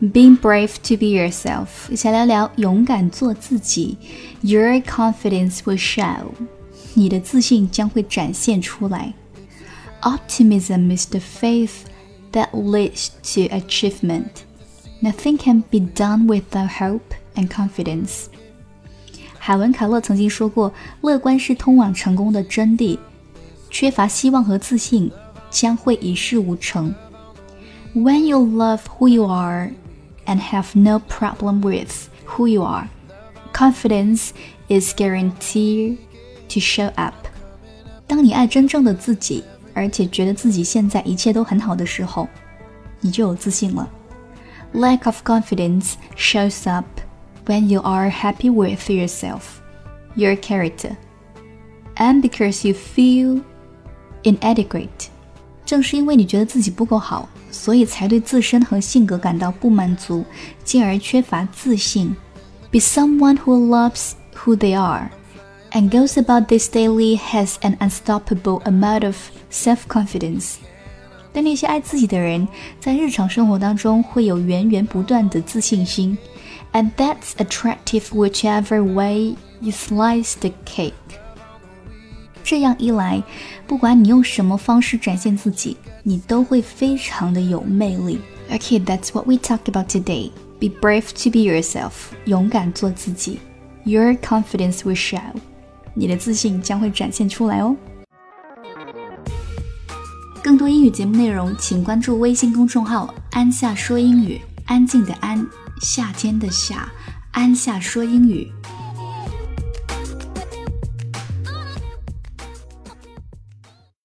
Being brave to be yourself. 想聊聊勇敢做自己。Your confidence will show，你的自信将会展现出来。Optimism is the faith that leads to achievement. Nothing can be done without hope and confidence. 海伦·凯勒曾经说过：“乐观是通往成功的真谛，缺乏希望和自信将会一事无成。” When you love who you are and have no problem with who you are, confidence is guaranteed to show up. 当你爱真正的自己，而且觉得自己现在一切都很好的时候，你就有自信了。Lack of confidence shows up when you are happy with yourself, your character, and because you feel inadequate. 正是因为你觉得自己不够好，所以才对自身和性格感到不满足，进而缺乏自信。Be someone who loves who they are and goes about this daily has an unstoppable amount of self-confidence. 对那些爱自己的人，在日常生活当中会有源源不断的自信心。and that's attractive whichever way you slice the cake. 这样一来，不管你用什么方式展现自己，你都会非常的有魅力。Okay, that's what we talk about today. Be brave to be yourself. 勇敢做自己。Your confidence will show. 你的自信将会展现出来哦。更多英语节目内容，请关注微信公众号“安夏说英语”。安静的安。夏天的夏，安夏说英语。